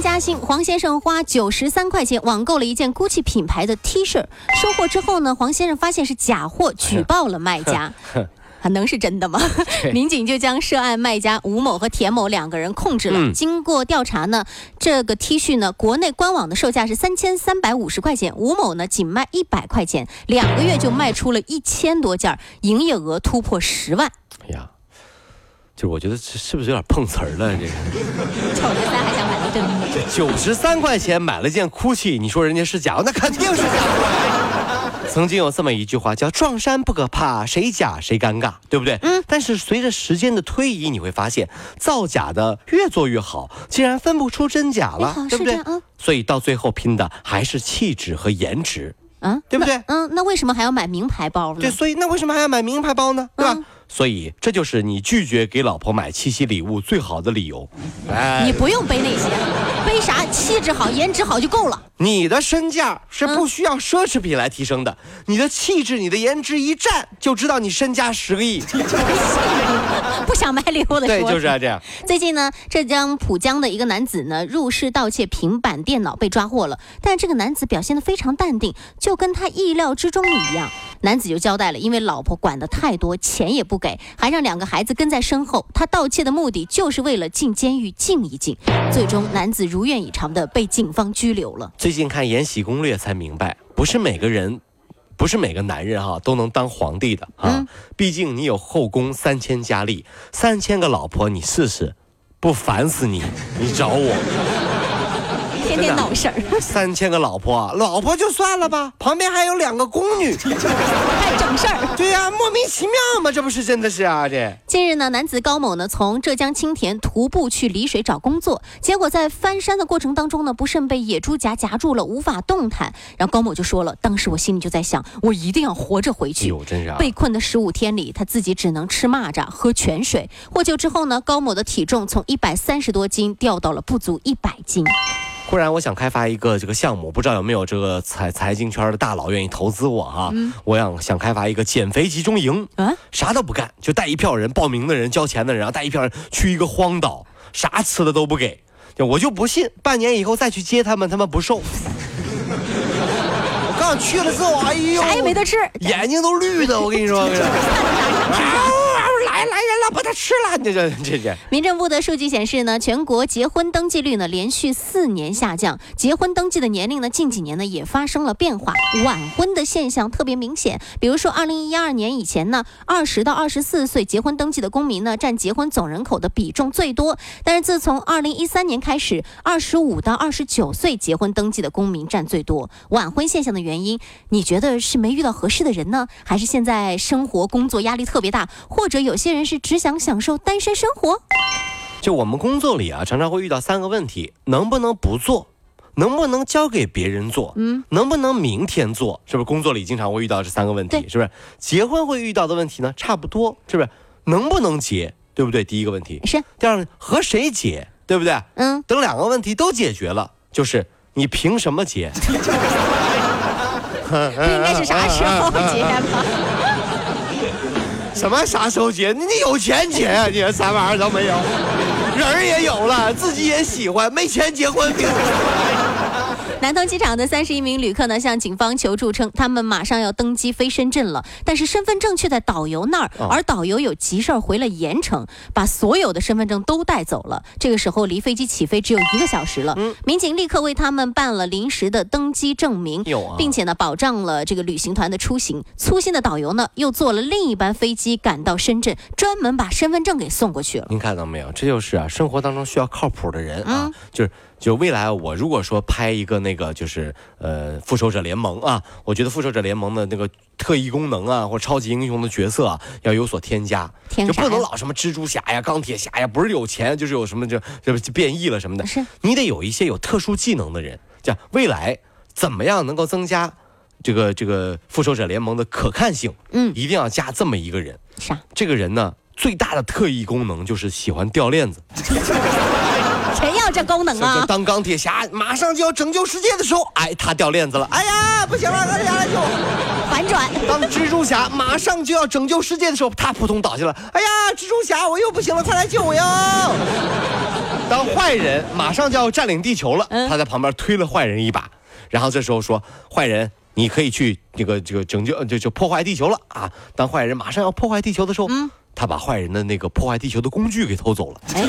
嘉兴黄先生花九十三块钱网购了一件 GUCCI 品牌的 T 恤，收货之后呢，黄先生发现是假货，举报了卖家。还 能是真的吗？民警就将涉案卖家吴某和田某两个人控制了。经过调查呢，这个 T 恤呢，国内官网的售价是三千三百五十块钱，吴某呢仅卖一百块钱，两个月就卖出了一千多件，营业额突破十万。哎呀，就我觉得这是不是有点碰瓷儿了？这个九十三还想买九十三块钱买了件 GUCCI，你说人家是假？那肯定是假货。曾经有这么一句话，叫“撞衫不可怕，谁假谁尴尬”，对不对？嗯。但是随着时间的推移，你会发现造假的越做越好，竟然分不出真假了，对不对？嗯所以到最后拼的还是气质和颜值，啊，对不对？嗯。那为什么还要买名牌包呢？对，所以那为什么还要买名牌包呢？对吧？所以这就是你拒绝给老婆买七夕礼物最好的理由。哎，你不用背那些，背啥？气质好、颜值好就够了。你的身价是不需要奢侈品来提升的，你的气质、你的颜值一站就知道你身家十个亿。不想买礼物的对，就是这样。最近呢，浙江浦江的一个男子呢入室盗窃平板电脑被抓获了，但这个男子表现的非常淡定，就跟他意料之中一样。男子就交代了，因为老婆管得太多，钱也不给，还让两个孩子跟在身后。他盗窃的目的就是为了进监狱静一静。最终，男子如愿以偿的被警方拘留了。最近看《延禧攻略》才明白，不是每个人，不是每个男人哈都能当皇帝的啊。毕竟你有后宫三千佳丽，三千个老婆，你试试，不烦死你？你找我。天天闹事儿，三千个老婆，老婆就算了吧，旁边还有两个宫女，还整事儿。对呀，莫名其妙嘛，这不是真的是啊？这近日呢，男子高某呢从浙江青田徒步去丽水找工作，结果在翻山的过程当中呢，不慎被野猪夹夹住了，无法动弹。然后高某就说了，当时我心里就在想，我一定要活着回去。有真是被困的十五天里，他自己只能吃蚂蚱、喝泉水。获救之后呢，高某的体重从一百三十多斤掉到了不足一百斤。忽然，我想开发一个这个项目，不知道有没有这个财财经圈的大佬愿意投资我哈？我想想开发一个减肥集中营，啊，啥都不干，就带一票人报名的人、交钱的人，然后带一票人去一个荒岛，啥吃的都不给，我就不信半年以后再去接他们，他们不瘦。我刚去了之后，哎呦，啥也没得吃，眼睛都绿的，我跟你说。来来人了，把它吃了！这这这这。民政部的数据显示呢，全国结婚登记率呢连续四年下降，结婚登记的年龄呢近几年呢也发生了变化，晚婚的现象特别明显。比如说，二零一二年以前呢，二十到二十四岁结婚登记的公民呢占结婚总人口的比重最多，但是自从二零一三年开始，二十五到二十九岁结婚登记的公民占最多。晚婚现象的原因，你觉得是没遇到合适的人呢，还是现在生活工作压力特别大，或者有些？些人是只想享受单身生活。就我们工作里啊，常常会遇到三个问题：能不能不做？能不能交给别人做？嗯，能不能明天做？是不是工作里经常会遇到这三个问题？是不是结婚会遇到的问题呢？差不多，是不是？能不能结？对不对？第一个问题是。第二个和谁结？对不对？嗯。等两个问题都解决了，就是你凭什么结？不应该是啥时候结吗？什么啥时候结？你有钱结啊？你啥玩意儿都没有，人也有了，自己也喜欢，没钱结婚。南通机场的三十一名旅客呢，向警方求助称，他们马上要登机飞深圳了，但是身份证却在导游那儿，而导游有急事儿回了盐城，把所有的身份证都带走了。这个时候离飞机起飞只有一个小时了，民警立刻为他们办了临时的登机证明，并且呢保障了这个旅行团的出行。粗心的导游呢，又坐了另一班飞机赶到深圳，专门把身份证给送过去了。您看到没有？这就是啊，生活当中需要靠谱的人啊，就是。就未来我如果说拍一个那个就是呃复仇者联盟啊，我觉得复仇者联盟的那个特异功能啊或超级英雄的角色啊要有所添加，就不能老什么蜘蛛侠呀、钢铁侠呀，不是有钱就是有什么就就变异了什么的。是，你得有一些有特殊技能的人，这样未来怎么样能够增加这个这个复仇者联盟的可看性，嗯一定要加这么一个人。啥？这个人呢，最大的特异功能就是喜欢掉链子。谁要这功能就啊？当钢铁侠马上就要拯救世界的时候，哎，他掉链子了，哎呀，不行了，钢铁侠来救我！反转。当蜘蛛侠马上就要拯救世界的时候，他扑通倒下了，哎呀，蜘蛛侠我又不行了，快来救我哟！当坏人马上就要占领地球了，嗯他在旁边推了坏人一把，然后这时候说，坏人。你可以去这个这个拯救，就就破坏地球了啊！当坏人马上要破坏地球的时候，嗯他把坏人的那个破坏地球的工具给偷走了。哎，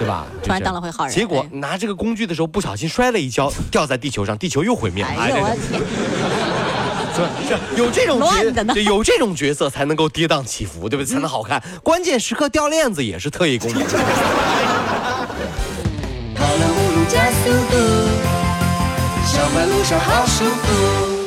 对吧？突然当了回好人结果哎拿这个工具的时候不小心摔了一跤，掉在地球上，地球又毁灭了。哎呦我有这种乱的呢角，有这种角色才能够跌宕起伏，对不对？才能好看。关键时刻掉链子也是特异功能。跑了五路加速度，小马路上好舒服。